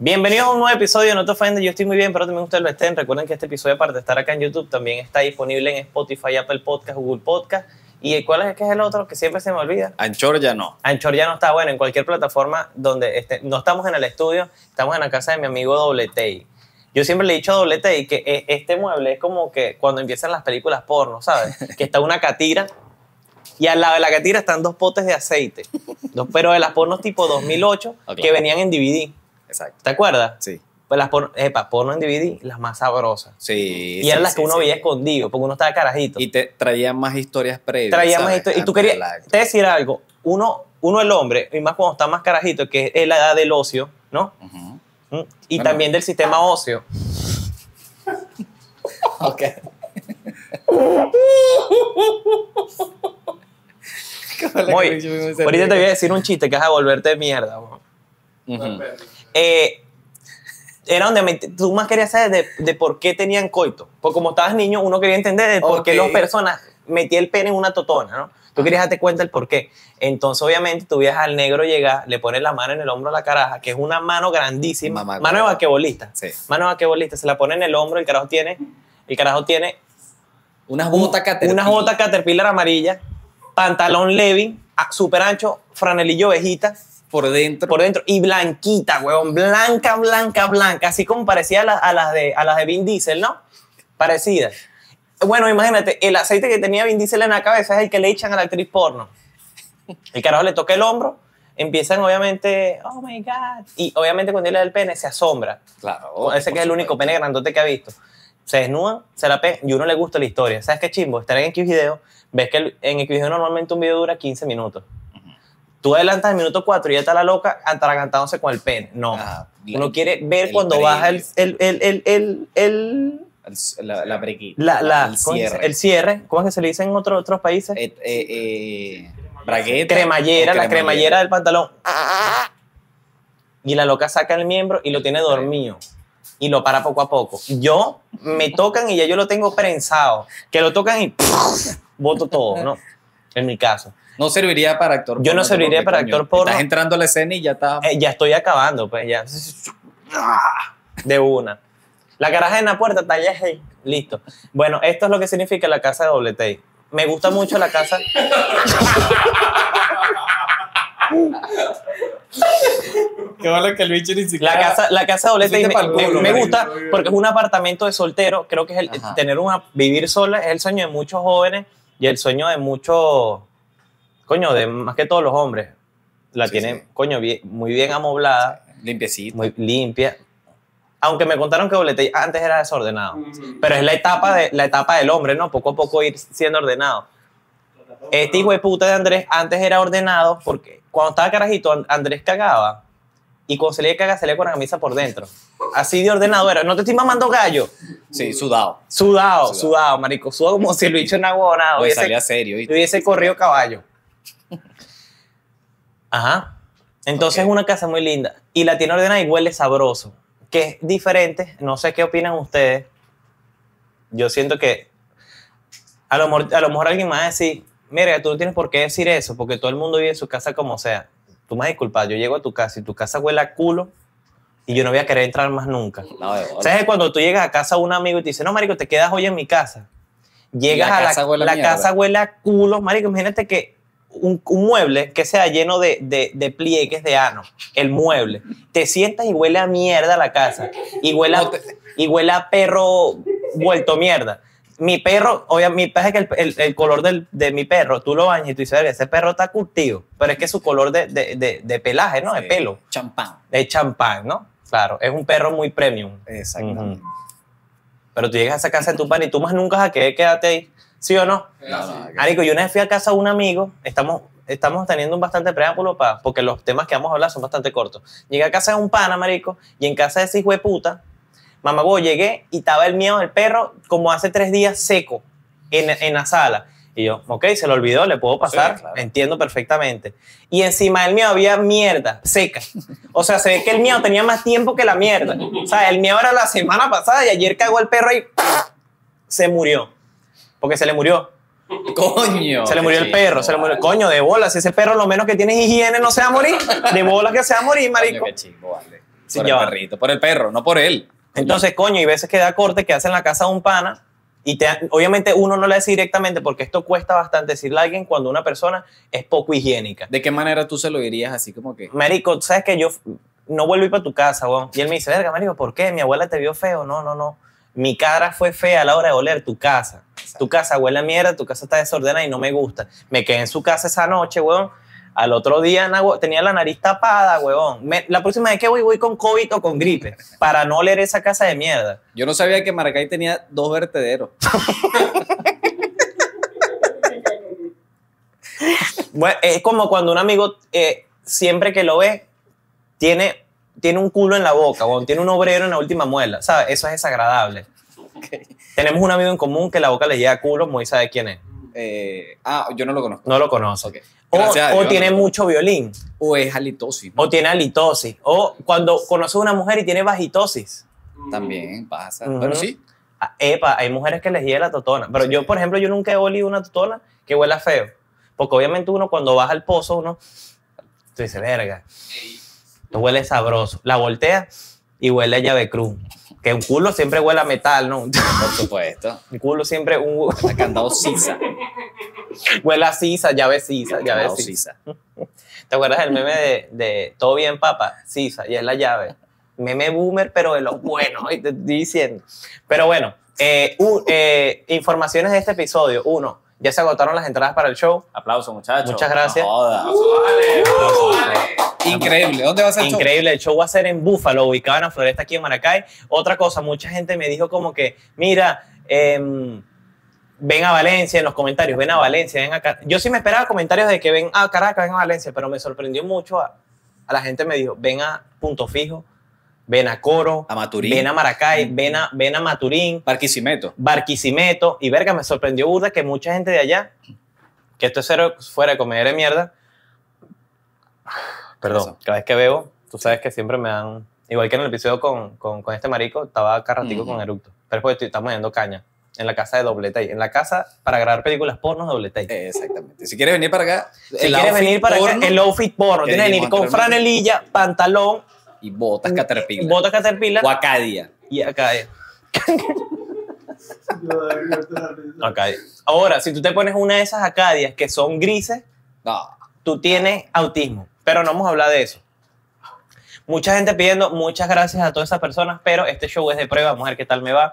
Bienvenidos a un nuevo episodio de No te ofendes, yo estoy muy bien, pero también ustedes lo estén. Recuerden que este episodio, aparte de estar acá en YouTube, también está disponible en Spotify, Apple Podcast, Google Podcast. ¿Y cuál es, que es el otro que siempre se me olvida? Anchor ya no. Anchor ya no está, bueno, en cualquier plataforma donde esté, no estamos en el estudio, estamos en la casa de mi amigo Dobletei. Yo siempre le he dicho a Dobletei que e- este mueble es como que cuando empiezan las películas porno, ¿sabes? Que está una catira y al lado de la catira están dos potes de aceite. Dos, pero de las pornos tipo 2008 Ah, que venían en DVD. Exacto. ¿Te acuerdas? Sí. Pues las porno, epa, porno en DVD, las más sabrosas. Sí. y sí, eran las sí, que uno sí. veía escondido, porque uno estaba carajito. Y te traía más historias previas. Traía más ¿sabes? historia. Y tú Antes querías, te decir algo, uno, uno el hombre, y más cuando está más carajito, que es la edad del ocio, ¿no? ¿Mm? Y Bueno. también del sistema óseo. Ok. Muy- ahorita te voy a decir un chiste que vas a volverte mierda. weón. Ujú. Eh, era donde me- tú más querías saber de, de por qué tenían coito. Porque como estabas niño, uno quería entender de por qué las personas metían el pene en una totona, ¿no? Tú querías darte cuenta del por qué. Entonces, obviamente, tú veías al negro llegar, le pones la mano en el hombro a la caraja, que es una mano grandísima, Mamá, mano de vaquebolista. Sí. Mano de vaquebolista, se la pone en el hombro, el carajo tiene, el carajo tiene Unas botas Caterpillar. unas botas Caterpillar amarillas, pantalón Levi, ah, súper ancho, franelillo ovejita, por dentro. por dentro y blanquita, huevón, blanca, blanca, blanca, así como parecía a, la- a las de, a las de Vin Diesel, ¿no? Parecida. Bueno, imagínate, el aceite que tenía Vin Diesel en la cabeza es el que le echan a la actriz porno. El carajo le toca el hombro, empiezan obviamente, oh my God, y obviamente cuando él le da el pene se asombra. Claro. Ese que es el único pene grandote que ha visto. Se desnudan, se la pegan y uno le gusta la historia. ¿Sabes qué chimbo? Estar en X video, ves que el- en X video normalmente un video dura 15 minutos. Tú adelantas el minuto 4 y ya está la loca atragantándose con el pene. No. Ah, la- uno quiere ver cuando baja el, el, el, el, el, el- La, la brequita. la, la- el cierre. el cierre. ¿Cómo es que se le dice en otros otros países? Eh, eh, eh, bragueta. cremallera, la cremallera del pantalón. Y la loca saca el miembro y lo tiene dormido. Y lo para poco a poco. Yo me tocan y ya yo lo tengo prensado. Que lo tocan y boto todo, ¿no? En mi caso. No serviría para actor Yo no serviría para coño, actor porno. Estás entrando a la escena y ya está. Eh, ya estoy acabando, pues ya. De una. La caraja en la puerta ya hey, listo. Bueno, esto es lo que significa la casa de doble T. Me gusta mucho la casa. Qué malo que el bicho ni La casa, la casa doble T Pusiste me, gusta porque es un apartamento de soltero. Creo que es el Ajá. tener una vivir sola es el sueño de muchos jóvenes y el sueño de muchos, coño, de más que todos los hombres. La Sí, tienen, sí. coño, bien- muy bien amoblada, Limpiecito. muy limpia. Aunque me contaron que doble T antes era desordenado. Pero es la etapa, de, la etapa del hombre, ¿no? Poco a poco ir siendo ordenado. Este hijo de puta de Andrés antes era ordenado porque cuando estaba carajito, And- Andrés cagaba y cuando se le caga, salía con la camisa por dentro. Así de ordenado era. No te estoy mamando gallo. Sí, sudado. Sudado, Sudado. sudado, marico. Sudado como si lo hizo en agua Oye, hubiese, salía serio. ¿viste? hubiese corrido caballo. Ajá. Entonces es una casa muy linda. Y la tiene ordenada y huele sabroso. Que es diferente. No sé qué opinan ustedes. Yo siento que a lo, mejor, a lo mejor alguien me va a decir, mira, tú no tienes por qué decir eso, porque todo el mundo vive en su casa como sea. Tú me vas a disculpar, yo llego a tu casa y tu casa huele a culo y yo no voy a querer entrar más nunca. No. ¿Sabes cuando tú llegas a casa de un amigo y te dice, no, marico, te quedas hoy en mi casa? Llegas La a la casa huele a la casa huele a culo, marico, imagínate que un, un mueble que sea lleno de, de, de pliegues de ano, el mueble, te sientas y huele a mierda la casa, y huele a, y huele a perro vuelto mierda. Mi perro, obviamente, mi pasa que el, el- el color del- de mi perro, tú lo bañas y tú dices, "Verga, ese perro está curtido, pero es que su color de, de, pelaje, ¿no? De Sí. pelo, Champán. de champán, ¿no? Claro, es un perro muy premium. Exactamente. Pero tú llegas a esa casa de tu pan y tú más nunca a querer quedarte ahí. ¿Sí o no? Marico, yo una vez fui a casa de un amigo, estamos, estamos teniendo un bastante preámbulo pa, porque los temas que vamos a hablar son bastante cortos. Llegué a casa de un pana, marico, y en casa de ese hijo de puta, mamá, vos llegué y estaba el miedo del perro como hace tres días seco en, en la sala. Y yo, ok, se lo olvidó, le puedo pasar, Sí, claro. entiendo perfectamente. Y encima del mío había mierda seca. O sea, se ve que el mío tenía más tiempo que la mierda. O sea, el mío era la semana pasada y ayer cagó el perro y se murió. Porque se le murió. Coño. Se le murió el perro, se le murió. Coño, de bola, si ese perro lo menos que tiene higiene no se va a morir. De bola que se va a morir, Coño, marico. qué chingo, vale. Por el perrito, por el perro, no por él. Entonces, coño, y veces que da corte que hace en la casa de un pana y te, obviamente uno no le dice directamente porque esto cuesta bastante decirle a alguien cuando una persona es poco higiénica. ¿De qué manera tú se lo dirías así como que? Marico, ¿sabes que yo no vuelvo a ir para tu casa, weón? Y él me dice, verga, marico, ¿por qué? ¿Mi abuela te vio feo? No, no, no. Mi cara fue fea a la hora de oler tu casa. Tu casa huele a mierda, tu casa está desordenada y no me gusta. Me quedé en su casa esa noche, weón. Al otro día tenía la nariz tapada, weón. Me- la próxima vez que voy, voy con COVID o con gripe para no oler esa casa de mierda. Yo no sabía que Maracay tenía dos vertederos. Bueno, es como cuando un amigo, eh, siempre que lo ve, tiene, tiene un culo en la boca, weón. Tiene un obrero en la última muela, ¿sabes? Eso es desagradable. Tenemos un amigo en común que la boca le llega a culo, muy sabe quién es. Eh, ah, yo no lo conozco. No lo conoce. Ok. O, o tiene mucho violín, O es halitosis, ¿no? o tiene halitosis, o cuando conoces a una mujer y tiene vagitosis. También pasa. Ujú. Bueno, sí. Ah, Epa, hay mujeres que les llega la totona. Pero yo, por ejemplo, yo nunca he olido una totona que huela feo. Porque obviamente uno cuando baja al pozo, uno tú dices, verga, esto huele sabroso. La voltea y huele a llave cruz. Que un culo siempre huele a metal, ¿no? Por supuesto. Un culo siempre un, La candado sisa. huele a sisa, llave sisa, llave sisa. ¿Te acuerdas del meme de, de Todo bien, papá? Sisa, y es la llave. Meme boomer, pero de los buenos, te estoy diciendo. Pero bueno, eh, eh, informaciones de este episodio. Uno, ya se agotaron las entradas para el show. Aplausos, muchachos. Muchas gracias. No joda. Increíble. ¿Dónde va a ser el show? Increíble, el show va a ser en Búfalo, ubicado en la floresta aquí en Maracay. Otra cosa, mucha gente me dijo como que, mira, em, ven a Valencia en los comentarios, ven a Valencia, ven a Car-". Yo sí me esperaba comentarios de que ven a Caracas, ven a Valencia, pero me sorprendió mucho. A, a la gente me dijo, ven a Punto Fijo, ven a Coro, A Maturín. ven a Maracay, ven a, ven a Maturín, Barquisimeto. Barquisimeto. Y verga, me sorprendió burda que mucha gente de allá, que esto es cero fuera de comer de mierda. Perdón, Eso. cada vez que veo, tú sabes que siempre me dan. Igual que en el episodio con, con, con este marico, estaba carratico con eructo. Pero es porque estoy- estamos yendo caña. En la casa de Doblete. En la casa para grabar películas porno Doblete. Eh, Exactamente. Si quieres venir para acá, si quieres venir para acá, porno el outfit porno. que Tienes que venir con franelilla, pantalón, y botas caterpillar. bota caterpillar O Acadia. y acá. Acadia. Ahora, si tú te pones una de esas acadias que son grises, No. tú tienes autismo, pero no vamos a hablar de eso. Mucha gente pidiendo, muchas gracias a todas esas personas, pero este show es de prueba, vamos a ver qué tal me va.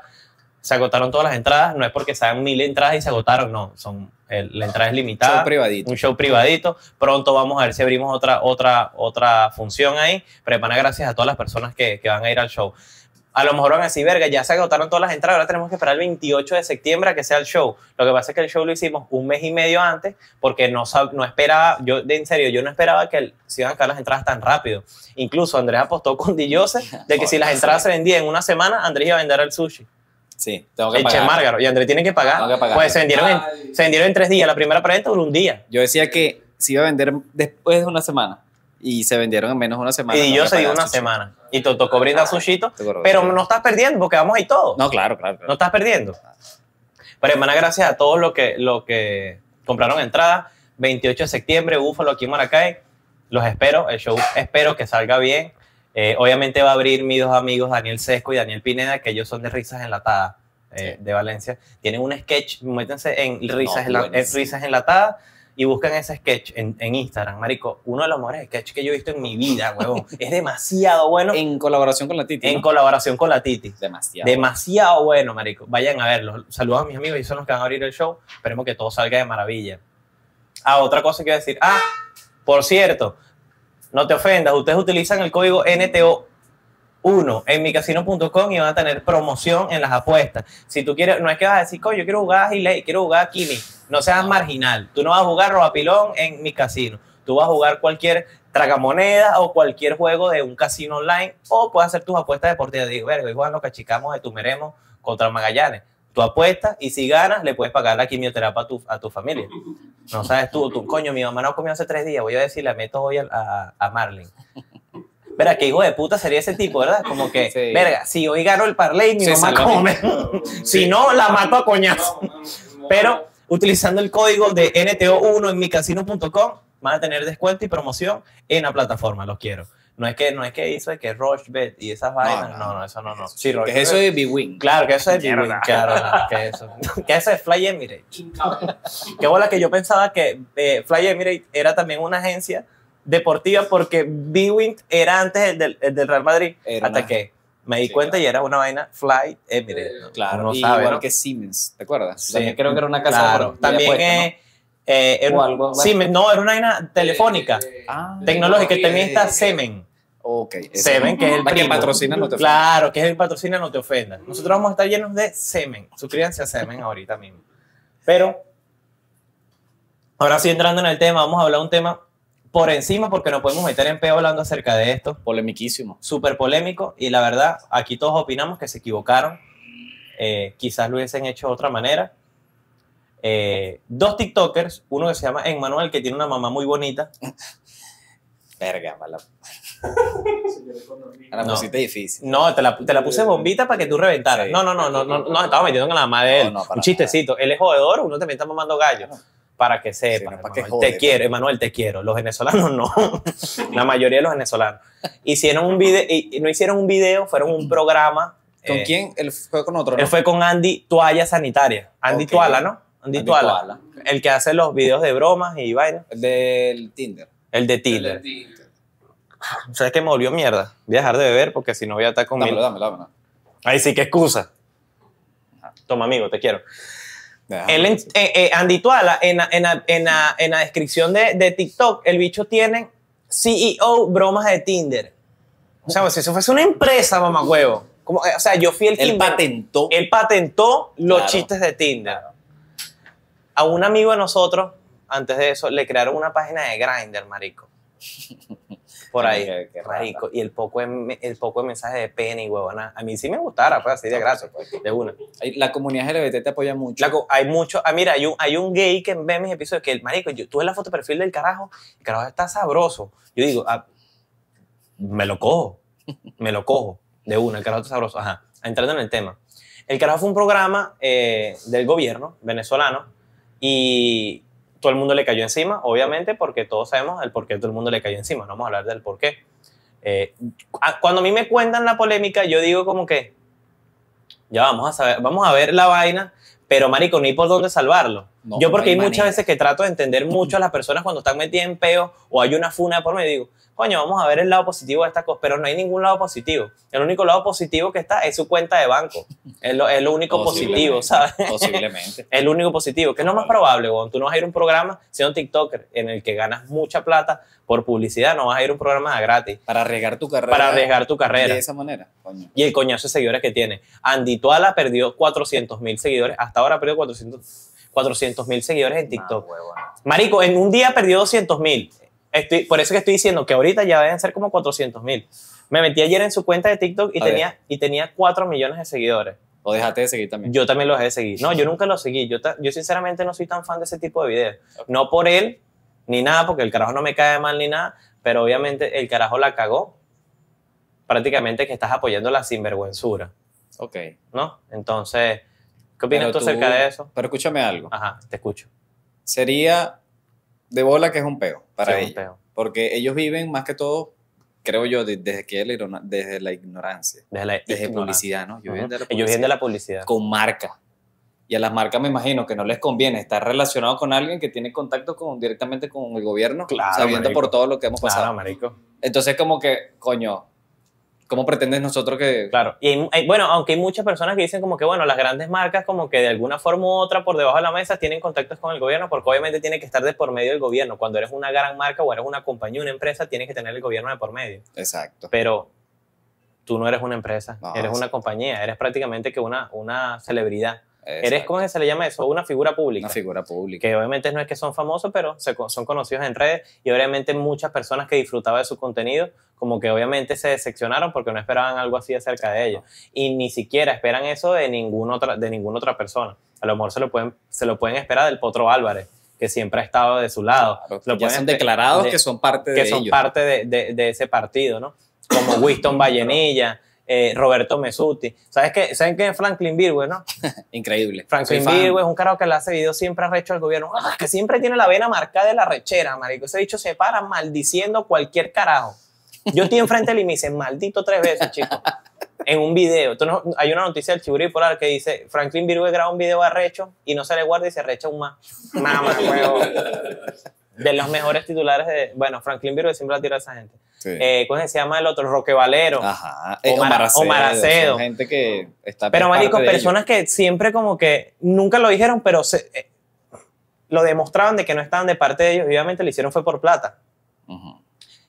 Se agotaron todas las entradas, no es porque sean mil entradas y se agotaron, no, son, el- la entrada es limitada. Show privadito. Un show privadito. Pronto vamos a ver si abrimos otra, otra, otra función ahí. Pero pana, gracias a todas las personas que, que van a ir al show. A lo mejor van a decir, verga, ya se agotaron todas las entradas, ahora tenemos que esperar el 28 de septiembre a que sea el show. Lo que pasa es que el show lo hicimos un mes y medio antes porque no, no esperaba, yo de en serio, yo no esperaba que el- se iban a acabar las entradas tan rápido. Incluso Andrés apostó con Dillose de que si las entradas se vendían en una semana, Andrés iba a vender el sushi. Sí, tengo que El Che pagar. Márgaro. Y Andrés tiene que pagar. Tengo que pagar. Pues se vendieron, en, se vendieron en tres días. La primera preventa duró un día. Yo decía que se iba a vender después de una semana. Y se vendieron en menos de una semana. y tengo yo que se dio pagar una sushi. semana. Y te tocó brindar sushito. Pero no estás perdiendo porque vamos ahí todos. No, claro, claro. No claro. estás perdiendo. Pero hermana, gracias a todos los que, los que compraron entrada. 28 de septiembre, Búfalo aquí en Maracay. Los espero. El show espero que salga bien. Eh, obviamente va a abrir mis dos amigos, Daniel Sesco y Daniel Pineda, que ellos son de Risas Enlatadas eh, de Valencia. Tienen un sketch, métanse en Risas, No, Enla- buenísimo. en Risas Enlatadas y buscan ese sketch en, en Instagram, marico. Uno de los mejores sketches que yo he visto en mi vida, huevón. es demasiado bueno en, En colaboración con la Titi. ¿no? colaboración con la Titi. Demasiado. Demasiado bueno, marico. Vayan a verlo. Saludos a mis amigos, ellos son los que van a abrir el show. Esperemos que todo salga de maravilla. Ah, otra cosa que iba a decir. Ah, por cierto, no te ofendas, ustedes utilizan el código NTO1 en micasino.com y van a tener promoción en las apuestas. Si tú quieres, no es que vas a decir, coño, yo quiero jugar a Gilei, quiero jugar a Kimi. No seas marginal. Tú no vas a jugar Robapilón en mi casino. Tú vas a jugar cualquier tragamoneda o cualquier juego de un casino online o puedes hacer tus apuestas deportivas. Digo, verga, hoy juegan los cachicamos de Tumeremos contra Magallanes. Tú apuestas y si ganas, le puedes pagar la quimioterapia a tu, a tu familia. No sabes tú, tú, coño, mi mamá no comió hace tres días, voy a decir, le meto hoy a, a, a Marlin. Verga, qué hijo de puta sería ese tipo, ¿verdad? Como que, Sí. verga, si hoy gano el parlay, mi Se mamá come. si no, la mato a coñazo. Pero utilizando el código de NTO1 en micasino.com van a tener descuento y promoción en la plataforma, los quiero. No es que, no es que hizo de que Rochebet y esas vainas. No, no, eso no, no. Sí, ¿Qué Rochebet. es eso de B-Wing? Claro, que eso es. B-Wing, claro, que eso. Que eso es Fly Emirates. Qué bola que yo pensaba que eh, Fly Emirates era también una agencia deportiva porque B-Wing era antes el del, el del Real Madrid. Era hasta una- que me di Sí, cuenta claro. y era una vaina Fly Emirates. ¿no? Claro, Uno y sabe, igual ¿no? que Siemens, ¿te acuerdas? Sí. También creo que era una casa Claro, de también apuestas, eh, eh, era- O algo, me- no, era una vaina telefónica, ¿no? Ah, tecnológica, también está Semen. ok. Semen, que es el La que primo. patrocina no te Claro, que es el patrocina, no te ofenda. Nosotros vamos a estar llenos de semen. Suscríbanse a semen ahorita mismo. Pero, ahora sí entrando en el tema, vamos a hablar un tema por encima porque nos podemos meter en peo hablando acerca de esto. Polemiquísimo. Súper polémico y la verdad, aquí todos opinamos que se equivocaron. Eh, quizás lo hubiesen hecho de otra manera. Eh, dos TikTokers, uno que se llama Emmanuel, que tiene una mamá muy bonita. Verga, mala. La No. pusiste difícil. No, te la, te la puse bombita para que tú reventaras. Sí. No, no, no, no, no, no, estaba metiendo en la madre de él. No, no, un chistecito. Él es jodedor, uno también está mamando gallo. Para que sepa, Sí, no, para Emanuel, que jode, te quiero. Emanuel, te quiero. Los venezolanos no. la mayoría de los venezolanos. Hicieron un video, y y no hicieron un video, fueron un programa. ¿Con eh, quién? Él fue con otro, Él ¿no? fue con Andy Toalla Sanitaria. Andy Ok. Tuala, ¿no? Andy, Andy Tuala. Tuala. El que hace los videos de bromas y vainas. El del Tinder. El de Tinder. ¿Sabes qué me volvió mierda? Voy a dejar de beber porque si no voy a estar con Dámelo, dámelo, dámelo. Ahí sí que excusa. Toma, amigo, te quiero. Él en- eh, eh, Andy Tuala, en, la- en, la- en, la- en la descripción de, de TikTok, el bicho tiene CEO bromas de Tinder. O sea, si eso fuese una empresa, mamagüevo. Como, eh, o sea, yo fui el que Él patentó. él patentó los Claro. chistes de Tinder. A un amigo de nosotros, antes de eso, le crearon una página de Grindr, marico. Por ahí, Qué- marico. Y el poco, de, el poco de mensajes de pena y huevona. A mí sí me gustara, pues así de gracia, pues, de una. La comunidad LGBT te apoya mucho. Hay mucho. Ah, mira, hay un, hay un gay que ve mis episodios que el marico, yo, tú ves la foto de perfil del carajo, el carajo está sabroso. Yo digo, ah, me lo cojo, me lo cojo de una, el carajo está sabroso. Ajá, entrando en el tema. El carajo fue un programa eh, del gobierno venezolano y todo el mundo le cayó encima, obviamente, porque todos sabemos el por qué todo el mundo le cayó encima. No vamos a hablar del por qué. Eh, cuando a mí me cuentan la polémica, yo digo como que, ya vamos a saber, vamos a ver la vaina, pero marico, ni por dónde salvarlo. No, yo no porque hay hay, muchas veces que trato de entender mucho a las personas cuando están metidas en peo o hay una funa por medio, digo, coño, vamos a ver el lado positivo de esta cosa, pero no hay ningún lado positivo. El único lado positivo que está es su cuenta de banco. Es lo, es lo único positivo. ¿sabes? Posiblemente. Es lo único positivo, que es lo más probable, weón. Tú no vas a ir a un programa siendo TikToker en el que ganas mucha plata por publicidad, no vas a ir a un programa de gratis Para arriesgar tu carrera. para arriesgar tu carrera. De esa manera, coño. Y el coñazo de seguidores que tiene. Andy Tuala perdió 400 mil seguidores, hasta ahora perdió 400 mil seguidores en TikTok. Marico, en un día perdió 200 mil. Por eso que estoy diciendo que ahorita ya deben ser como 400 mil. Me metí ayer en su cuenta de TikTok y A ver. tenía, y tenía 4 millones de seguidores. O déjate de seguir también. Yo también los he seguido. No, yo nunca los seguí. Yo, yo sinceramente no soy tan fan de ese tipo de videos. No por él, ni nada, porque el carajo no me cae mal ni nada, pero obviamente el carajo la cagó. Prácticamente que estás apoyando la sinvergüenzura, ok. ¿no? Entonces, ¿qué opinas tú acerca de eso? Pero escúchame algo. Ajá, te escucho. Sería de bola que es un peo para Sí, un ellos. peo. Porque ellos viven más que todo, creo yo, de- desde, que la desde la ignorancia. Desde la Desde ignorancia. publicidad, ¿no? Ellos viven de la Ellos vienen de publicidad. la publicidad. Con marca. Y a las marcas me imagino que no les conviene estar relacionado con alguien que tiene contacto con, directamente con el gobierno, Claro, sabiendo marico. por todo lo que hemos pasado. Claro, marico. Entonces, como que, coño, ¿cómo pretendes nosotros que... Claro. Y hay- hay- bueno, aunque hay muchas personas que dicen como que, bueno, las grandes marcas como que de alguna forma u otra por debajo de la mesa tienen contactos con el gobierno porque obviamente tiene que estar de por medio del gobierno. Cuando eres una gran marca o eres una compañía, una empresa, tienes que tener el gobierno de por medio. Exacto. Pero tú no eres una empresa, No, eres una compañía, eres prácticamente que una, una celebridad. Eres, Exacto. ¿cómo es que se le llama eso? Una figura pública. Una figura pública. que obviamente no es que son famosos, pero se son conocidos en redes y obviamente muchas personas que disfrutaban de su contenido, como que obviamente se decepcionaron porque no esperaban algo así acerca de ellos. Y ni siquiera esperan eso de, ningún otra, de ninguna otra persona. A lo mejor se lo, pueden, se lo pueden esperar del Potro Álvarez, que siempre ha estado de su lado. Claro, lo ya son declarados de- que son parte de que son ellos. parte de, de- de ese partido, ¿no? Como Winston Vallenilla, eh, Roberto Mesuti. ¿Sabes qué? ¿Saben quién es Franklin Virgüe, no? Increíble. Franklin. Virgo es un carajo que le hace videos siempre arrecho al gobierno. Ah, que siempre tiene la vena marcada de la rechera, marico. Ese dicho se para maldiciendo cualquier carajo. Yo estoy enfrente de él y me dice, maldito tres veces, chico. En un video. No- hay una noticia del Chiburi Polar que dice, Franklin Virgue graba un video arrecho y no se le guarda y se arrecha un más. Mamá, huevo. De los mejores titulares de... Bueno, Franklin Virgue siempre la tira a esa gente. Sí. Eh, ¿Cómo se llama el otro? Roque Valero. Ajá. Omar- Omar Acedo. son gente que está Pero, marico, personas que siempre como que nunca lo dijeron, pero se, eh, lo demostraban de que no estaban de parte de ellos y obviamente lo hicieron fue por plata.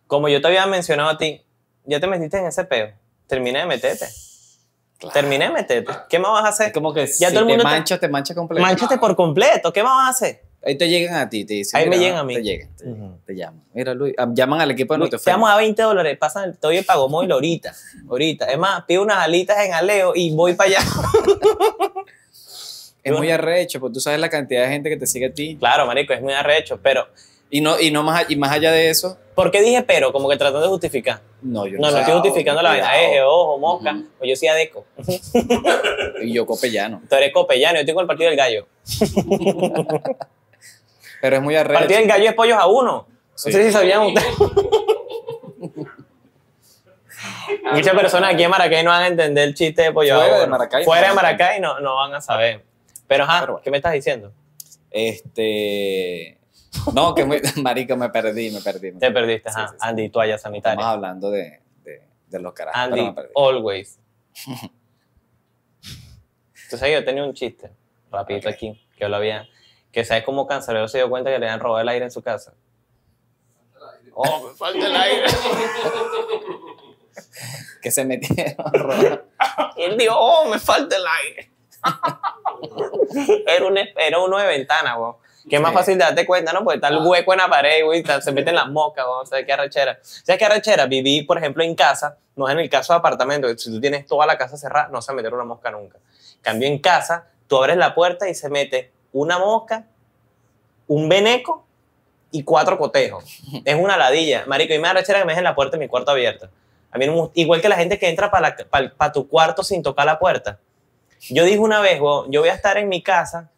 Como yo te había mencionado a ti, ya te metiste en ese peo. Terminé de meterte. Claro. Terminé de meterte. ¿Qué más vas a Es hacer? como que Ya si todo el te mundo te- manchas, te manchas completo. Manchaste por completo. ¿Qué más vas a hacer? Ahí te llegan a ti, te dicen. Ahí me llegan a mí. Te llegan, te, te llaman. Mira, Luis, ah, llaman al equipo de Luis, no te te damos a 20 dólares, pasan el, te doy el pago móvil ahorita. Ahorita. Es más, pido unas alitas en Aleo y voy para allá. Es muy arrecho, porque tú sabes la cantidad de gente que te sigue a ti. claro, marico, es muy arrecho. Pero, Y, no, y, no más, y más allá de eso, ¿por qué dije pero? Como que tratando de justificar. no, yo No, no sé. estoy justificando la vaina. Cuidado. Eh, ojo, mosca. Pues yo soy adeco. Y yo copellano. Tú eres copellano, yo con el partido del gallo. Pero es muy arrecho. del gallo es pollos a uno. No Sí. sé si sabían ustedes. Muchas personas aquí en Maracay no van a entender el chiste de pollo Fuera de. Maracay, Fuera de Maracay no, no van a saber. Pero, ajá, Pero bueno. ¿qué me estás diciendo? Este. No, que muy. Marico, me perdí, me perdí. me Te perdí. perdiste, Sí, ajá. sí, sí. Andy, toalla Estamos sanitaria. hablando de, de, de los carajos. Andy, me perdí. always. Tú sabes que yo tenía un chiste, rapidito aquí, que yo lo había, que sabes cómo Cancelero se dio cuenta que le habían robado el aire en su casa. Oh, me falta el aire. Que se metieron. Y él dijo, oh, me falta el aire. era, un, era uno de ventana, weón. Que es más Sí. fácil de darte cuenta, ¿no? Porque está el hueco en la pared, güey, está- se meten las moscas, weón. ¿Sabes qué arrechera? ¿Sabes qué arrechera? Vivir, por ejemplo, en casa, no es en el caso de apartamento, si tú tienes toda la casa cerrada, no se va a meter una mosca nunca. Cambio en casa, tú abres la puerta y se mete una mosca, un veneco y cuatro cotejos. Es una ladilla. Marico, y me arrechera que me dejen la puerta de mi cuarto abierta. A mí no igual que la gente que entra para tu cuarto sin tocar la puerta. Yo dije una vez, yo voy a estar en mi casa,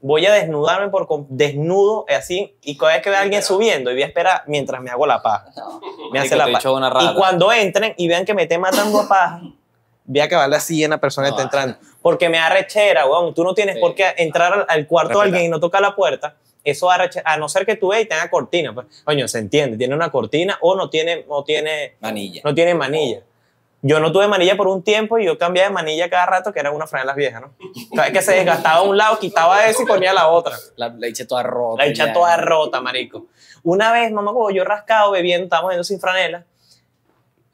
voy a desnudarme por desnudo, eh, así, y cada vez que vea a alguien subiendo, y voy a esperar mientras me hago la paja. Me hace la paja. Y cuando entren y vean que me esté matando a paja, voy a acabarle así en la persona que está No, entrando. Porque me da rechera, weón. Tú no tienes Sí. por qué entrar al, al cuarto de alguien y no tocar la puerta. Eso da rechera. A no ser que tú veas y tenga cortina. Pues, coño, se entiende. Tiene una cortina o no tiene, no tiene, Manilla. no tiene manilla. Yo no tuve manilla por un tiempo y yo cambiaba de manilla cada rato, que eran unas franelas viejas, ¿no? Cada vez que se desgastaba un lado, quitaba esa y ponía la otra. La leche toda rota. La hecha ya. toda rota, marico. Una vez, mamá, como yo rascado bebiendo, estábamos bebiendo sin franela.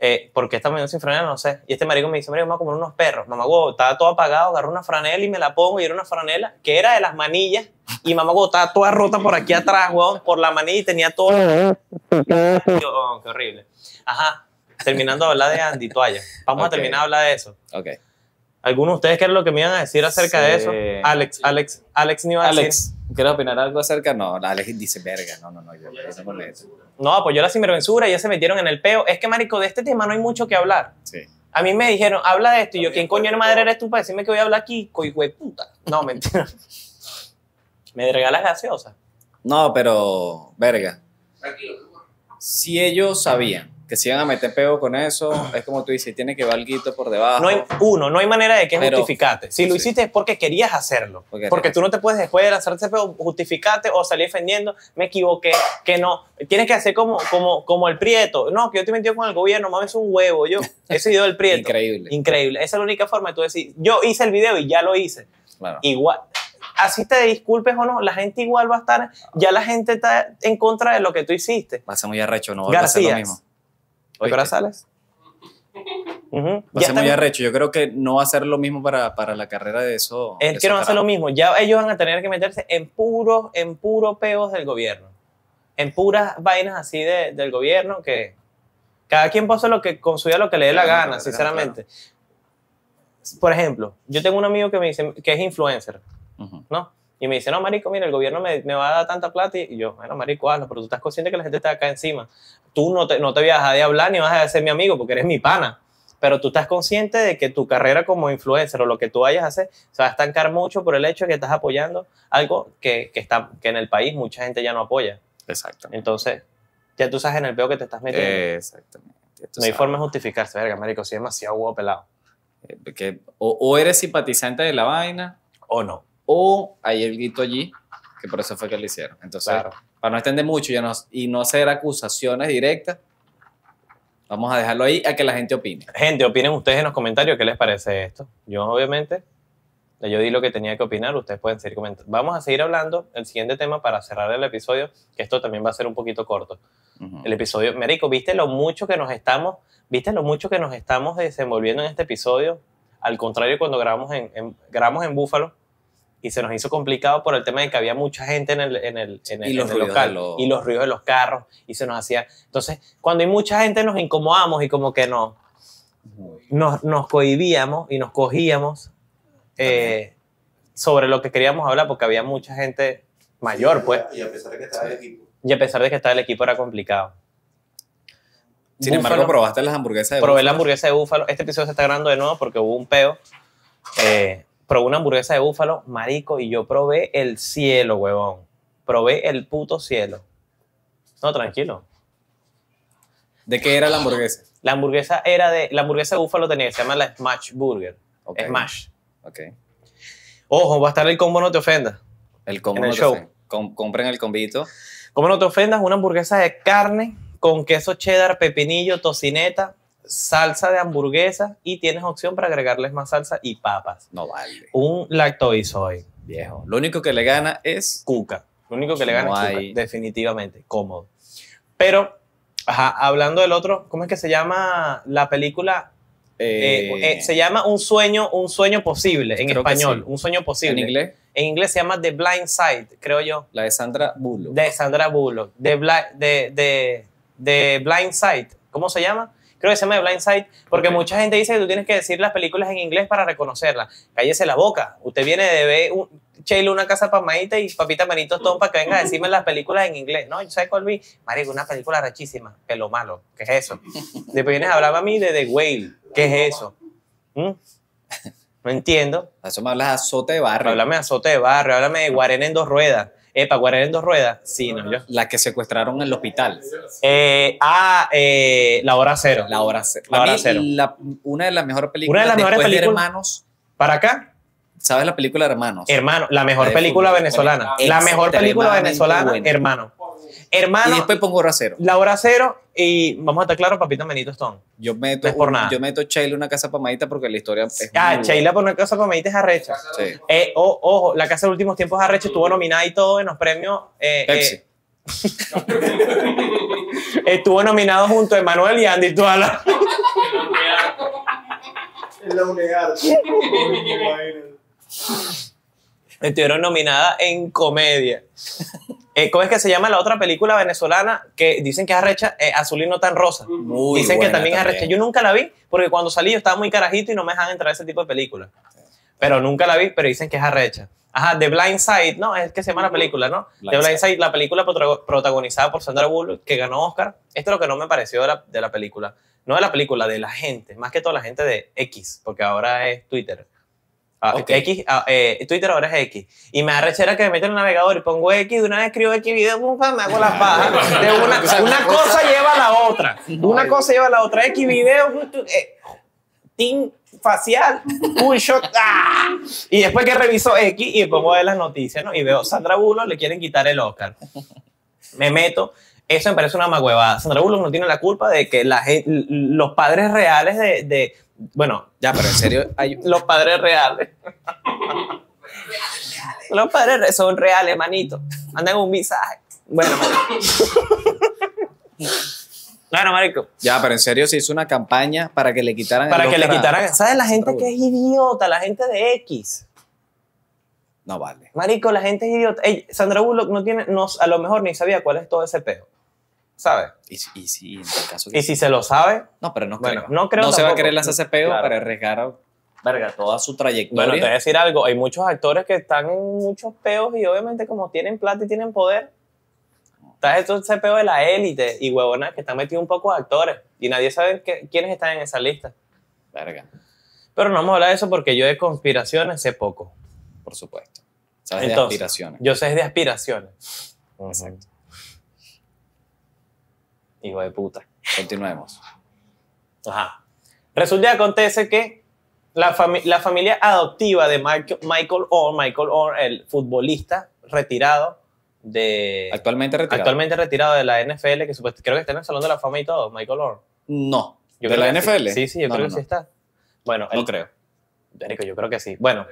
Eh, ¿Por qué estamos bebiendo sin franela? No sé. Y este marico me dice, marico, vamos a comer unos perros. Mamá, huevo, estaba todo apagado, agarró una franela y me la pongo y era una franela que era de las manillas. Y mamá, huevo, estaba toda rota por aquí atrás, huevón, por la manilla y tenía todo. Oh, qué horrible. Ajá. Terminando de hablar de Andy Toalla. Vamos a Ok. terminar de hablar de eso. Ok. ¿Alguno de ustedes qué era lo que me iban a decir acerca de eso? Sí. Alex, Alex, Alex, ni iba a decir. Alex, ¿quieres opinar algo acerca? No, Alex dice verga. No, no, no. Yo, no me meto. No, apoyó la sinvergüenzura ya se metieron en el peo. Es que, marico, de este tema no hay mucho que hablar. Sí. A mí me dijeron, habla de esto. Y yo, ¿quién coño de madre eres tú para decirme que voy a hablar aquí? Güey, puta. No, mentira. ¿Me regalas gaseosa? No, pero, verga. Si ellos sabían que se iban a meter pego con eso, es como tú dices, tiene que ver algo por debajo. No hay, uno, no hay manera de que Pero- justificarte. Si lo sí. hiciste es porque querías hacerlo. Porque- Porque tú no te puedes después de lanzarte ese peo justificarte o salir defendiendo, me equivoqué, que no. Tienes que hacer como, como, como el prieto. No, que yo te metí con el gobierno, mames, es un huevo. Yo he sido el prieto. Increíble. Increíble. Esa es la única forma de tú decir, yo hice el video y ya lo hice. Claro. Igual, así te disculpes o no, la gente igual va a estar, ya la gente está en contra de lo que tú hiciste. Va a ser muy arrecho, no va a ser lo mismo. ¿A qué hora sales? Va a ser muy arrecho. Yo creo que no va a ser lo mismo para, para la carrera de eso. de Es que no va a ser lo mismo. Ya ellos van a tener que meterse en puros, en puro peos del gobierno. En puras vainas así de- del gobierno que cada quien pasa lo que con su vida lo que le dé la gana, claro, sinceramente. Por ejemplo, yo tengo un amigo que me dice que es influencer. ¿no? Y me dice, no, marico, mira, el gobierno me, me va a dar tanta plata. Y yo, bueno, marico, hazlo, pero tú estás consciente que la gente está acá encima. Tú no te, no te vas a de hablar ni vas a ser mi amigo porque eres mi pana. Pero tú estás consciente de que tu carrera como influencer o lo que tú vayas a hacer se va a estancar mucho por el hecho de que estás apoyando algo que, que está, que en el país mucha gente ya no apoya. Exactamente. Entonces, ya tú sabes en el peo que te estás metiendo. Exactamente. No hay forma de justificarse, verga, marico, si es demasiado huevo pelado. Eh, que o, o eres simpatizante de la vaina, O no. o hay el grito allí, que por eso fue que lo hicieron. Entonces, Claro. Para no extender mucho ya no- y no hacer acusaciones directas, vamos a dejarlo ahí a que la gente opine. Gente, opinen ustedes en los comentarios qué les parece esto. Yo, obviamente, yo di lo que tenía que opinar, ustedes pueden seguir comentando. Vamos a seguir hablando el siguiente tema para cerrar el episodio, que esto también va a ser un poquito corto. Ujú. El episodio, Marico, ¿viste lo mucho que nos estamos, viste lo mucho que nos estamos desenvolviendo en este episodio? Al contrario, cuando grabamos en, en- grabamos en Búfalo y se nos hizo complicado por el tema de que había mucha gente en el, en el, en el, Y los en el local los- y los ruidos de los carros y se nos hacía. Entonces, cuando hay mucha gente nos incomodamos y como que no, nos, nos cohibíamos y nos cogíamos eh, sobre lo que queríamos hablar porque había mucha gente mayor, pues. Y a pesar de que estaba el equipo. Y a pesar de que estaba el equipo era complicado. Sin embargo, Búfalo- probaste las hamburguesas de Probé la hamburguesa de búfalo. Este episodio se está grabando de nuevo porque hubo un peo. Eh, probé una hamburguesa de búfalo, marico, y yo probé el cielo, huevón. Probé el puto cielo. No, tranquilo. ¿De qué era la hamburguesa? La hamburguesa era de. La hamburguesa de búfalo tenía, se llama la Smash Burger. Smash. Ok. Ojo, va a estar el combo, no te ofendas. El combo En el no te show. ofende. Com- compren el combito. Como no te ofendas, una hamburguesa de carne con queso cheddar, pepinillo, tocineta, salsa de hamburguesa y tienes opción para agregarles más salsa y papas. No vale. Un lactoisoy. Viejo. Lo único que le gana es. Cuca. Lo único que le gana es Cuca, definitivamente, cómodo. Pero, ajá, hablando del otro, ¿cómo es que se llama la película? Eh, eh, eh, se llama Un sueño, un sueño posible, en español, sí. un sueño posible. en inglés, En inglés se llama The Blind Side, creo yo, la de Sandra Bullock. de Sandra Bullock. The, Bli- de, de, de Blind Side, ¿cómo se llama? Creo que se llama The Blind Side, porque mucha gente dice que tú tienes que decir las películas en inglés para reconocerlas. Cállese la boca. Usted viene de ver un, Sheila, una casa pamadita y papita Manito Tom para que venga a decirme las películas en inglés. No, yo sé cuál vi. Marico, una película rechísima. Pelo malo. ¿Qué es eso? Después vienes a hablar a mí de The Whale. ¿Qué es eso? ¿Mm? No entiendo. Eso me hablas de azote de barrio. Háblame de azote de barrio, háblame de Guarena en dos ruedas. Epa, Guarena en dos ruedas. Sí, no, yo. La que secuestraron en el hospital. Eh, ah, eh, La Hora Cero. La hora cero. La hora cero. la- una de las mejores películas. Una de las mejores de películas. Hermanos. ¿Para acá? ¿Sabes la película de Hermanos? Hermano, la mejor La película fútbol. venezolana. La mejor película venezolana, buena. hermano. Y Hermano, después pongo hora cero. La Hora Cero y vamos a estar claros, papita Manito Stone. Yo meto, No es por un- nada. yo meto Sheila una casa pamadita porque la historia es Ah, muy Sheila por una cosa para me es arrecha. Sí. Eh, ojo, la casa de últimos tiempos arrecha estuvo nominada y todo en los premios. eh, Pepsi. eh, estuvo nominado junto a Emanuel y Andy Tuala. En la UNEAR. Estuvieron nominadas en comedia. Eh, ¿Cómo es que se llama la otra película venezolana que dicen que es arrecha? Eh, Azul y no tan rosa. Muy dicen que también es arrecha. Yo nunca la vi porque cuando salí yo estaba muy carajito y no me dejaban entrar a ese tipo de películas. Pero nunca la vi, pero dicen que es arrecha. Ajá, The Blind Side, no, es que se llama la película, ¿no? Blind The Blind Side. Side, la película protago- protagonizada por Sandra Bullock, que ganó Oscar. Esto es lo que no me pareció de la, de la película. No de la película, de la gente, más que toda la gente de X, porque ahora es Twitter. Ah. X, ah, eh, Twitter ahora es X. Y me arrechera que me meto en el navegador y pongo X, de una vez escribo X video, pum, pam, me hago las pajas. De una, una cosa lleva a la otra. Una cosa lleva a la otra. X video, eh, team facial, full shot. ¡ah! Y después que reviso X y pongo a ver las noticias, ¿no? Y veo Sandra Bullock le quieren quitar el Oscar. Me meto. Eso me parece una magüevada. Sandra Bullock no tiene la culpa de que la los padres reales de, de- bueno, Ya, pero en serio, hay, los padres reales. Los padres re- son reales, manito. Mandan un mensaje. Bueno, marico. Bueno, marico. ya, pero en serio se hizo una campaña para que le quitaran Para el que le quitaran. ¿Sabes la gente que es idiota? La gente de X. No vale. Marico, la gente es idiota. Ey, Sandra Bullock no tiene, no, a lo mejor ni sabía cuál es todo ese peo. ¿Sabes? Y, si- y si en el caso que Y si se lo sabe, No, pero no Bueno, creo. no creo se va a querer lanzar ese Claro. para arriesgar a- verga, toda su trayectoria. bueno, te voy a decir algo. Hay muchos actores que están en muchos peos y obviamente como tienen plata y tienen poder, está esto ese peo de la élite y huevonas que están metidos un poco de actores y nadie sabe que- quiénes están en esa lista. Verga, Pero no vamos a hablar de eso porque yo de conspiraciones sé poco. por supuesto. Sabes Entonces, de aspiraciones. Yo sé de aspiraciones. Exacto. Hijo de puta. Continuemos. Ajá. Resulta y acontece que la, fami- la familia adoptiva de Michael, Michael Orr, Michael Orr, el futbolista retirado de... Actualmente retirado. actualmente retirado de la NFL, que creo que está en el Salón de la Fama y todo, Michael Orr. No. Yo ¿De la. NFL? Sí, sí, yo No, creo no, que sí está. Bueno, No el- creo. Erico, yo creo que sí. Bueno,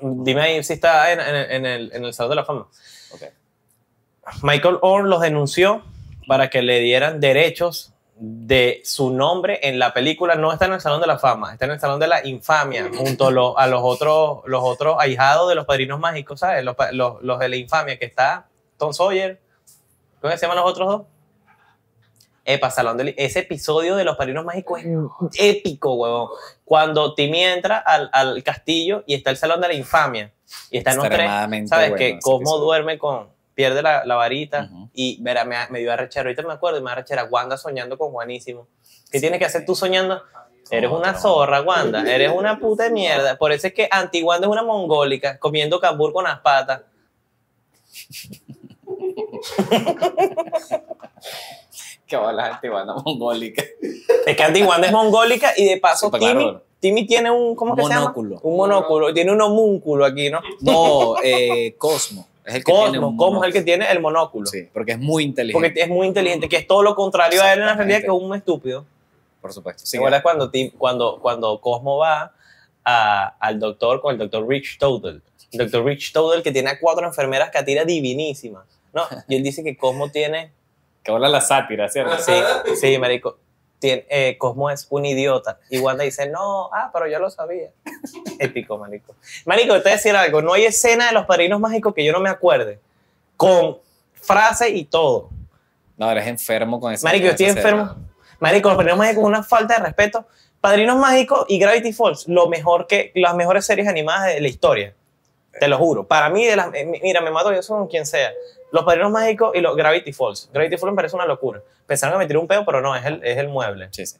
dime ahí si está en, en- en el, en el Salón de la Fama. Ok. Michael Orr los denunció para que le dieran derechos de su nombre en la película. No está en el Salón de la Fama, está en el Salón de la Infamia, junto a, lo- a los, otros, los otros ahijados de los padrinos mágicos, ¿sabes? Los, los- los de la Infamia, que está Tom Sawyer. ¿Cómo se llaman los otros dos? Epa, Salón de Ese episodio de los padrinos mágicos es épico, huevón. Cuando Timmy entra al, al castillo y está el Salón de la Infamia. Y están los tres, ¿sabes? bueno que episodio. duerme con, pierde la, la varita Ujú. y verá, me, me dio arrechera. Ahorita me acuerdo y me arrechera. Wanda soñando con Juanísimo. ¿Qué tienes que hacer tú soñando? Eres una zorra, Wanda. Eres una puta de mierda. Por eso es que Anti-Wanda es una mongólica comiendo cambur con las patas. Qué bola antiguana mongólica. Es que Anti-Wanda es mongólica y de paso Super Timmy, claro. Timmy tiene un, ¿cómo que Monóculo. se llama? Un monóculo. Tiene un homúnculo aquí, ¿no? No, eh, Cosmo. Es el que tiene Cosmo, un Cosmo es el que tiene el monóculo. Sí, porque es muy inteligente. Porque es muy inteligente, que es todo lo contrario a él en la realidad, que es un estúpido. Por supuesto. ¿Te Sí, acuerdas cuando, cuando, cuando Cosmo va a- al doctor con el doctor Rich Toadle? El doctor Rich Toadle que tiene a cuatro enfermeras que tira divinísimas. ¿no? Y él dice que Cosmo tiene... que bola la sátira, ¿cierto? Sí, sí, marico. Tiene, eh, Cosmo es un idiota. Y Wanda dice, no, ah, pero yo lo sabía. Épico, marico. Marico, te voy a decir algo. No hay escena de los padrinos mágicos que yo no me acuerde. Con frase y todo. No, eres enfermo con esa Marico, yo estoy enfermo. serie. Marico, los Padrinos Mágicos es una falta de respeto. Padrinos Mágicos y Gravity Falls, lo mejor que las mejores series animadas de la historia. Te lo juro. Para mí, de las, eh, mira, me mato yo con quien sea. Los Padrinos Mágicos y los Gravity Falls. Gravity Falls me parece una locura. Pensaron que me tiré un pedo, pero no, es el, es el mueble. Sí, sí.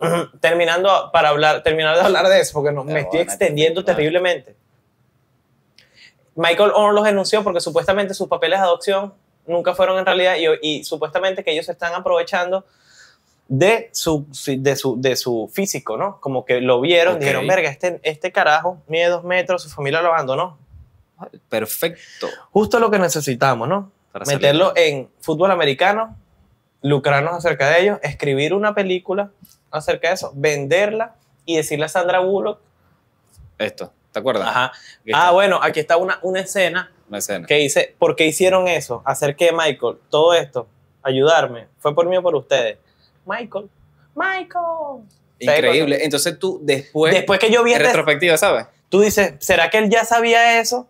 Terminando, para hablar, terminar de hablar de eso, porque no, me estoy extendiendo terriblemente. Michael Orr los denunció porque supuestamente sus papeles de adopción nunca fueron en realidad y, y supuestamente que ellos se están aprovechando de su, de, su, de su físico, ¿no? Como que lo vieron, Ok. dijeron, verga, este, este carajo mide dos metros, su familia lo abandonó. Perfecto. Justo lo que necesitamos, ¿no? Para Meterlo en fútbol americano, lucrarnos acerca de ellos, escribir una película acerca de eso, venderla y decirle a Sandra Bullock, Esto, ¿te acuerdas? ajá, ah, bueno, aquí está una, una escena Una escena. que dice, ¿por qué hicieron eso? Hacer que Michael, todo esto, ayudarme, fue por mí o por ustedes. Michael, Michael. Increíble. Entonces tú después, Después que yo vi en este- retrospectiva, ¿sabes? tú dices, ¿será que él ya sabía eso?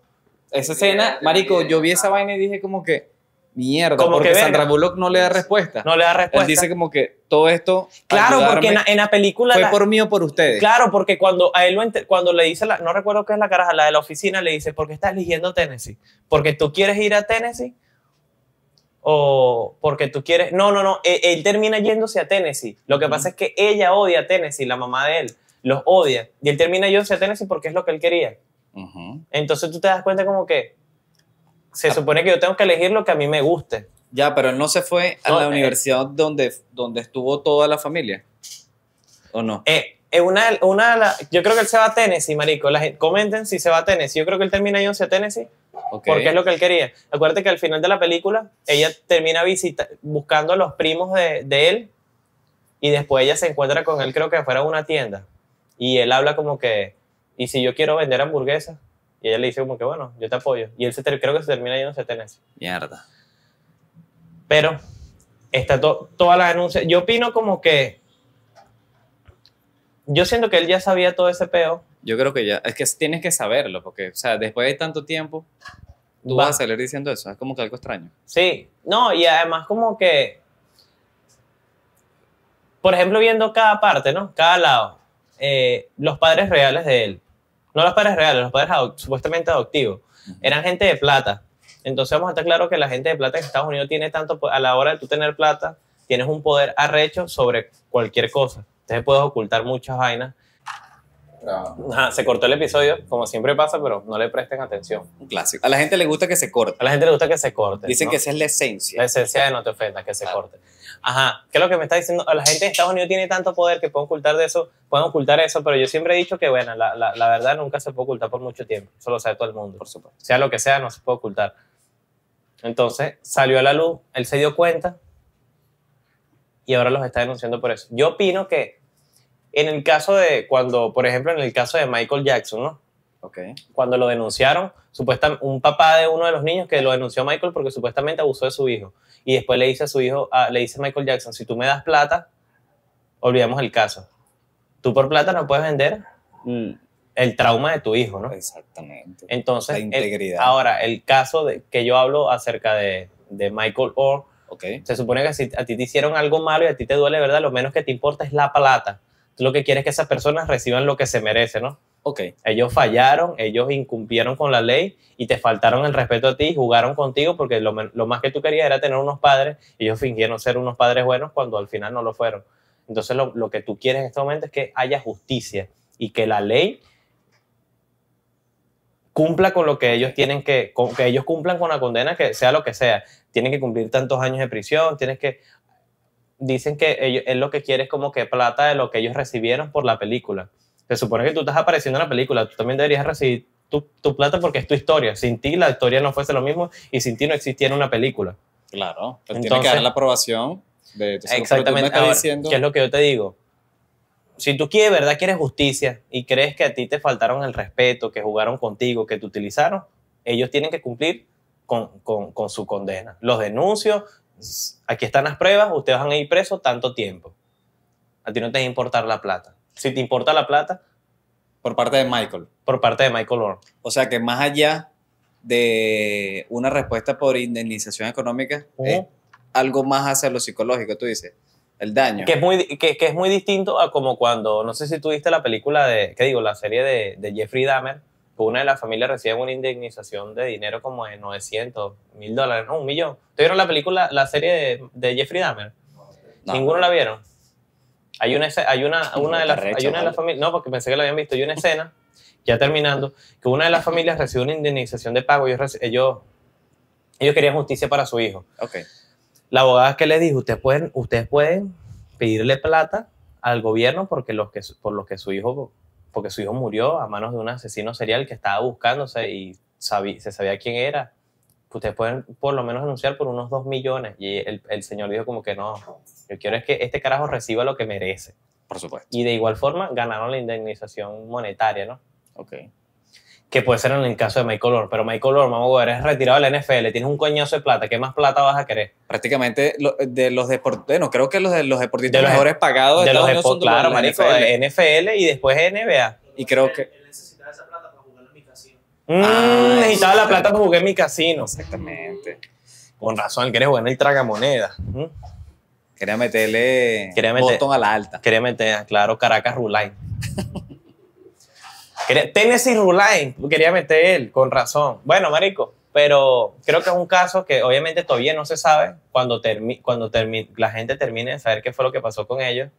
Esa escena, marico, yo vi esa vaina y dije como que mierda, Como porque que. Sandra Bullock no le da respuesta. No le da respuesta. Él dice como que todo esto claro, porque en, la- en la película... fue la- por mí o por ustedes. Claro, porque cuando a él lo ente- cuando le dice la, no recuerdo qué es la caraja, la de la oficina, le dice, ¿por qué estás eligiendo Tennessee? ¿Porque tú quieres ir a Tennessee? O porque tú quieres. No, no, no. Él, él termina yéndose a Tennessee. Lo que pasa es que ella odia a Tennessee, la mamá de él. Los odia. Y él termina yéndose a Tennessee porque es lo que él quería. Ujú. Entonces tú te das cuenta como que se supone que yo tengo que elegir lo que a mí me guste. Ya, pero él no se fue a No, la eh. universidad donde, donde estuvo toda la familia. ¿O no? Eh, eh, una, una de la- yo creo que él se va a Tennessee, marico. La comenten si se va a Tennessee. Yo creo que él termina yéndose a Tennessee Ok. porque es lo que él quería. Acuérdate que al final de la película, ella termina visita, buscando a los primos de, de él y después ella se encuentra con él, creo que fuera a una tienda. Y él habla como que, ¿y si yo quiero vender hamburguesas? Y ella le dice como que, bueno, yo te apoyo. Y él se creo que se termina yendo a Tennessee. Mierda. Pero está to- toda la denuncia. Yo opino como que, yo siento que él ya sabía todo ese peo. Yo creo que ya, es que tienes que saberlo, porque, o sea, después de tanto tiempo, tú Va. vas a salir diciendo eso. Es como que algo extraño. Sí, no, y además como que, por ejemplo, viendo cada parte, ¿no? Cada lado, eh, los padres reales de él, no los padres reales, los padres supuestamente adoptivos, eran gente de plata. Entonces vamos a estar claro que la gente de plata en Estados Unidos tiene tanto, a la hora de tú tener plata, tienes un poder arrecho sobre cualquier cosa. Entonces puedes ocultar muchas vainas. Ajá, se cortó el episodio, como siempre pasa, pero no le presten atención. un clásico. A la gente le gusta que se corte. A la gente le gusta que se corte. Dicen ¿no? que esa es la La esencia. esencia de no te ofendas, que se Claro. corte. Ajá, ¿qué es lo que me está diciendo? La gente en Estados Unidos tiene tanto poder que pueden ocultar de eso, pueden ocultar eso, pero yo siempre he dicho que, bueno, la, la, la verdad nunca se puede ocultar por mucho tiempo. Eso lo sabe todo el mundo. Por supuesto. Sea lo que sea, no se puede ocultar. Entonces, salió a la luz, él se dio cuenta y ahora los está denunciando por eso. Yo opino que en el caso de cuando, por ejemplo, en el caso de Michael Jackson, ¿no? Ok. cuando lo denunciaron, supuestamente un papá de uno de los niños que lo denunció a Michael porque supuestamente abusó de su hijo. Y después le dice a su hijo, a- le dice a Michael Jackson, si tú me das plata, olvidamos el caso. Tú por plata no puedes vender mm, el trauma de tu hijo, ¿no? Exactamente. Entonces, La el- integridad. ahora, el caso de, que yo hablo acerca de, de Michael Orr, Ok. se supone que si a ti te hicieron algo malo y a ti te duele, ¿verdad? Lo menos que te importa es la plata. Tú lo que quieres es que esas personas reciban lo que se merecen, ¿no? Ok. Ellos fallaron, ellos incumplieron con la ley y te faltaron el respeto a ti, jugaron contigo porque lo, lo más que tú querías era tener unos padres y ellos fingieron ser unos padres buenos cuando al final no lo fueron. Entonces lo, lo que tú quieres en este momento es que haya justicia y que la ley cumpla con lo que ellos tienen que, con- que ellos cumplan con la condena, que sea lo que sea. Tienen que cumplir tantos años de prisión, tienes que... Dicen que ellos, él lo que quiere es como que plata de lo que ellos recibieron por la película. Se supone que tú estás apareciendo en la película, tú también deberías recibir tu, tu plata porque es tu historia. Sin ti la historia no fuese lo mismo y sin ti no existiera una película. Claro. Él tiene que Entonces- dar la aprobación de entonces, lo que tú me Exactamente. estás diciendo. ¿Qué es lo que yo te digo? Si tú quieres, verdad, quieres justicia y crees que a ti te faltaron el respeto, que jugaron contigo, que te utilizaron, ellos tienen que cumplir con, con- con su condena. Los denuncio, aquí están las pruebas, ustedes van a ir presos tanto tiempo. A ti no te va a importar la plata. Si te importa la plata, Por parte de Michael. por parte de Michael Orr. O sea que más allá de una respuesta por indemnización económica, Ujú. es algo más hacia lo psicológico, tú dices. El daño. que es muy que, que es muy distinto a como cuando no sé si tú viste la película de qué digo la serie de, de Jeffrey Dahmer una de las familias recibe una indemnización de dinero como de 900 mil dólares no un millón. ¿Ustedes vieron la película la serie de, de Jeffrey Dahmer No. ninguno la vieron. Hay una hay una una de las hay una de las familias no porque pensé que la habían visto. Hay una escena ya terminando que una de las familias recibe una indemnización de pago. Ellos ellos ellos querían justicia para su hijo. La abogada que le dijo, ustedes pueden, ustedes pueden pedirle plata al gobierno porque los que, por lo que su hijo, porque su hijo murió a manos de un asesino serial que estaba buscándose y sabí- se sabía quién era. Ustedes pueden por lo menos denunciar por unos 2 millones. Y el, el señor dijo como que no, yo quiero es que este carajo reciba lo que merece. Por supuesto. Y de igual forma ganaron la indemnización monetaria, ¿no? Ok. Que puede ser en el caso de Michael Orr. Pero vamos a ver, eres retirado de la NFL, tienes un coñazo de plata, ¿qué más plata vas a querer? Prácticamente lo- de los deportistas, bueno, creo que los de los deportistas De los- mejores pagados de, de los Unidos son claro, de marico, NFL. de NFL y después NBA. Y creo que. Necesitaba esa plata para jugar en mi casino. Mm, Ah, necesitaba la plata para jugar en mi casino. Exactamente. Con razón, él quería jugar en el tragamoneda. Mm. Quería meterle Quería meter- botón a la alta. Quería meter, claro, Caracas Ruline. Tennessee Ruline, quería meter él, con razón. Bueno, marico, pero creo que es un caso que obviamente todavía no se sabe cuando, termi cuando termi la gente termine de saber qué fue lo que pasó con ellos.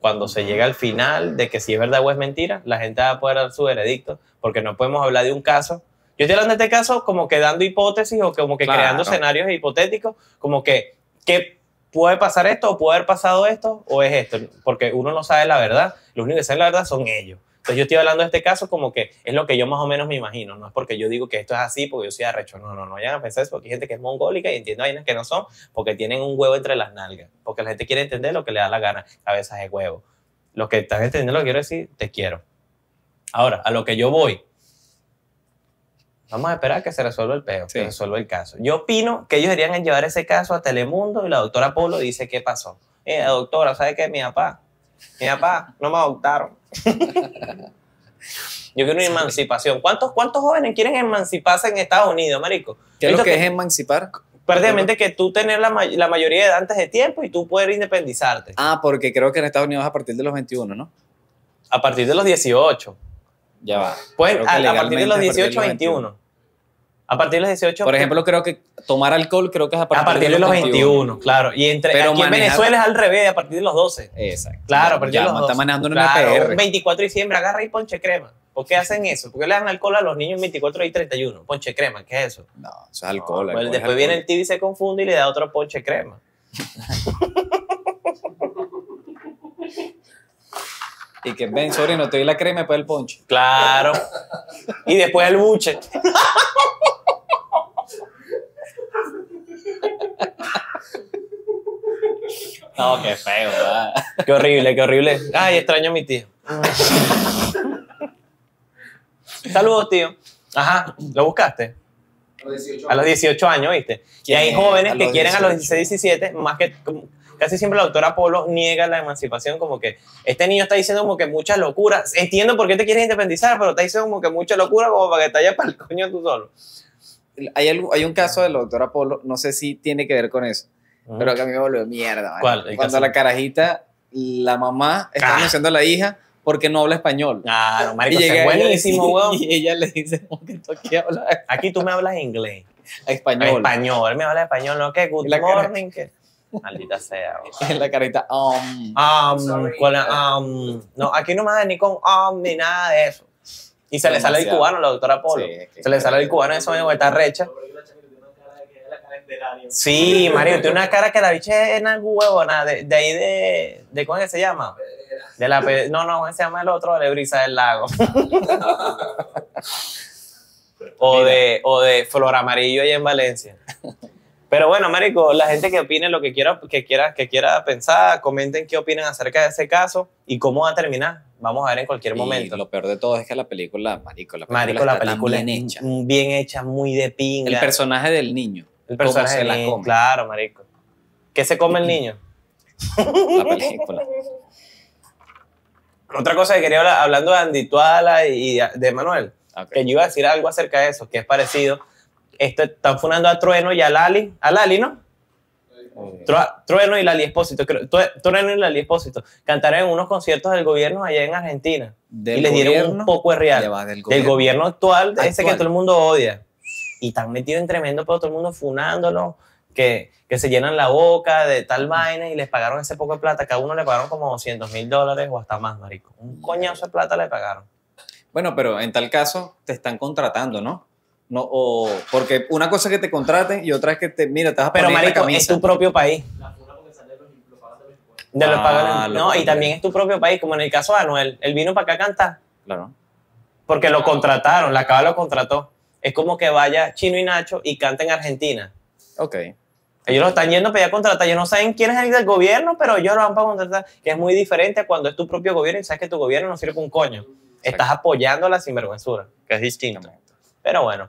Cuando se llega al final de que si es verdad o es mentira, la gente va a poder dar su veredicto, porque no podemos hablar de un caso. Yo estoy hablando de este caso como que dando hipótesis o como que Claro. creando escenarios hipotéticos, como que, ¿qué puede pasar esto o puede haber pasado esto o es esto? Porque uno no sabe la verdad, los únicos que saben la verdad son ellos. Entonces yo estoy hablando de este caso como que es lo que yo más o menos me imagino, no es porque yo digo que esto es así porque yo soy arrecho, no, no, no vayan a pensar eso porque hay gente que es mongólica y entiende vainas que no son porque tienen un huevo entre las nalgas, porque la gente quiere entender lo que le da la gana, cabezas de huevo. Los que están entendiendo lo que quiero decir, te quiero. Ahora, a lo que yo voy, vamos a esperar que se resuelva el peo, Sí. que se resuelva el caso. Yo opino que ellos deberían llevar ese caso a Telemundo y la doctora Polo dice qué pasó. Eh, doctora, ¿sabe qué? Mi papá, mi papá, no me adoptaron. Yo quiero una emancipación. ¿Cuántos, ¿Cuántos jóvenes quieren emanciparse en Estados Unidos, marico? ¿Qué es lo que es emancipar? Prácticamente que tú tener la, may- la mayoría de edad antes de tiempo y tú poder independizarte. Ah, porque creo que en Estados Unidos es a partir de los 21, ¿no? A partir de los 18. Ya va. Que a, a partir de los a partir de 18 a 21. A partir de los 18. Por ejemplo, creo que tomar alcohol creo que es a a partir, partir de los 21, claro. Y entre, Pero aquí en manejar- Venezuela es al revés, a partir de los 12. Exacto. Claro, a partir ya de los está 12. manejando en Claro, una un PR. 24 de diciembre, agarra y ponche crema. ¿Por qué hacen eso? ¿Por qué le dan alcohol a los niños 24 y 31? Ponche crema, ¿qué es eso? No, eso es alcohol. Pues alcohol es después viene alcohol. el TV y se confunde y le da otro ponche crema. Y que ven, sorry, no te doy la crema después el ponche. Claro. Y después el buche. No, qué feo, ¿verdad? Qué horrible, qué horrible. Ay, extraño a mi tío. Saludos, tío. Ajá, ¿lo buscaste? A los 18 A los 18 años, ¿viste? Y ¿Quién hay es? jóvenes que quieren a los 18. 16, 17, más que casi siempre la doctora Polo niega la emancipación, como que este niño está diciendo como que muchas locuras. Entiendo por qué te quieres independizar, pero está diciendo como que mucha locura como para que te vayas para el coño tú solo. Hay, algo, hay un caso de la doctora Polo, no sé si tiene que ver con eso, pero que a mí me volvió mierda. ¿Cuál? Cuando caso. la carajita, la mamá está Ah. anunciando a la hija porque no habla español. Claro, marico, llega es buenísimo, weón. Y ella le dice, ¿cómo que tú aquí hablas Aquí tú me hablas inglés. español? Español, me habla español, no que good morning, que maldita sea. En la carita, um, Um, Sorry. con la, um, no, aquí no me da ni con um ni nada de eso. Y se le sale el cubano, la doctora Polo. Sí, es que- se le sale el cubano eso mismo, está recha. Sí, Mario, tiene una cara que la bicha es una huevona de, de ahí de, de. ¿Cómo es que se llama? De la, no, no, ¿cómo se llama el otro? De Brisa del Lago. o, de, o de Flor Amarillo ahí en Valencia. Pero bueno, Marico, la gente que opine lo que quiera, que quiera, que quiera pensar, comenten qué opinan acerca de ese caso y cómo va a terminar. Vamos a ver en cualquier y momento. lo peor de todo es que la película, marico, la película, Marico, la está tan película bien hecha. bien hecha, muy de pinga. El personaje del niño, El personaje la bien- come. Claro, marico. ¿Qué se come el niño? la película. Otra cosa que quería hablar, hablando de Andy Tuala y de Manuel, que yo iba a decir algo acerca de eso, que es parecido. Están funando a Trueno y a Lali. A Lali, ¿no? Tru- Trueno y Lali Espósito. Trueno y Lali Espósito. Cantaron en unos conciertos del gobierno allá en Argentina. Y les dieron un poco de real. del gobierno. gobierno actual, ese que Actual. todo el mundo odia. Y están metidos en tremendo, pero todo el mundo funándolo, que, que se llenan la boca de tal vaina y les pagaron ese poco de plata. Cada uno le pagaron como 200 mil dólares o hasta más, marico. Un coñazo de plata le pagaron. Bueno, pero en tal caso te están contratando, ¿no? No, o porque una cosa es que te contraten y otra es que te, mira, te vas a Pero, poner la marico, es camisa. tu propio país. La de los impuestos. De los Ah, no, y también es tu propio país, como en el caso de Anuel. Él vino para acá a cantar Claro. porque lo contrataron, la Cava lo contrató. Es como que vaya Chino y Nacho y canta en Argentina. Ok. Ellos lo están yendo para allá a contratar. Ellos no saben quién es el del gobierno, pero ellos lo van para contratar. Que es muy diferente a cuando es tu propio gobierno y sabes que tu gobierno no sirve para un coño. Estás apoyando la sinvergüenzura, que es distinto. Pero bueno,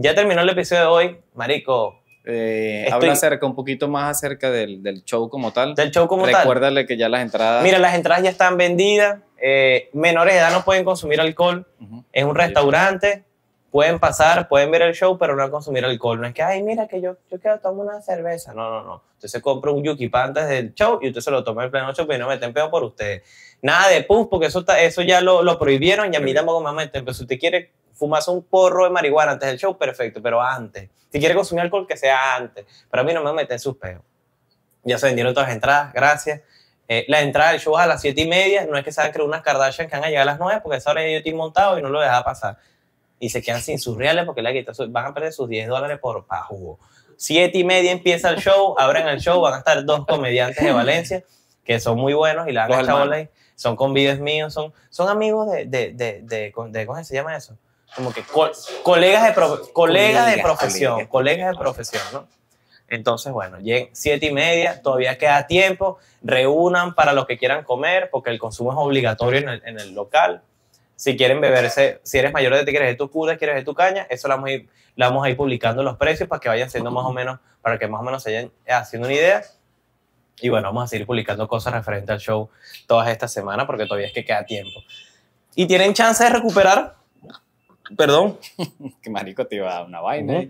ya terminó el episodio de hoy. Marico, Eh, Estoy- Habla acerca, un poquito más acerca del, del show como tal. del show como tal. Recuérdale que ya las entradas. Mira, las entradas ya están vendidas. eh, menores de edad no pueden consumir alcohol. Es un restaurante. Pueden pasar, pueden ver el show, pero no consumir alcohol. No es que, ay, mira, que yo, yo quiero tomar una cerveza. No, no, no. Usted se compra un yuki pa antes del show y usted se lo toma en pleno show, pero no meten pedo por ustedes. Nada de puff, porque eso, eso ya lo, lo prohibieron y a mí tampoco me meten. Pero si usted quiere fumarse un porro de marihuana antes del show, perfecto, pero antes. Si quiere consumir alcohol, que sea antes. Pero a mí no me meten sus peos. Ya se vendieron todas las entradas, gracias. Eh, la entrada del show es a las 7 y media. No es que se van a creer unas Kardashian que van a llegar a las 9, porque a esa hora yo estoy montado y no lo deja pasar. Y se quedan sin sus reales porque la quita, van a perder sus 10 dólares por pa' jugo. 7 y media empieza el show, abren el show, van a estar dos comediantes de Valencia que son muy buenos y la han echado hermanos. Son convives míos, son, son amigos de, de, de, de, de- ¿cómo se llama eso? Como que co- colegas de, profe- colegas de profesión, colegas. de profesión, ¿no? Entonces, bueno, lleguen siete y media, todavía queda tiempo, reúnan para los que quieran comer, porque el consumo es obligatorio en el, en el local. Si quieren beberse, si eres mayor de te quieres de tu puda, quieres de tu caña, eso lo vamos, a ir, lo vamos a ir publicando los precios para que vayan siendo más o menos, para que más o menos se vayan haciendo una idea. Y bueno, vamos a seguir publicando cosas referentes al show todas estas semanas, porque todavía es que queda tiempo. Y tienen chance de recuperar, perdón, Que marico te iba a dar una vaina.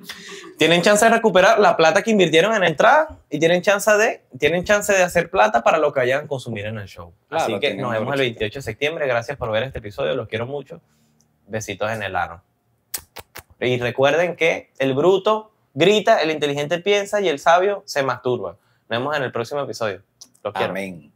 Tienen chance de recuperar la plata que invirtieron en entrada y tienen chance de, tienen chance de hacer plata para lo que vayan a consumir en el show. Claro, Así que nos vemos el brochita. 28 de septiembre. Gracias por ver este episodio. Los quiero mucho. Besitos en el ano. Y recuerden que el bruto grita, el inteligente piensa y el sabio se masturba. Nos vemos en el próximo episodio. Amén.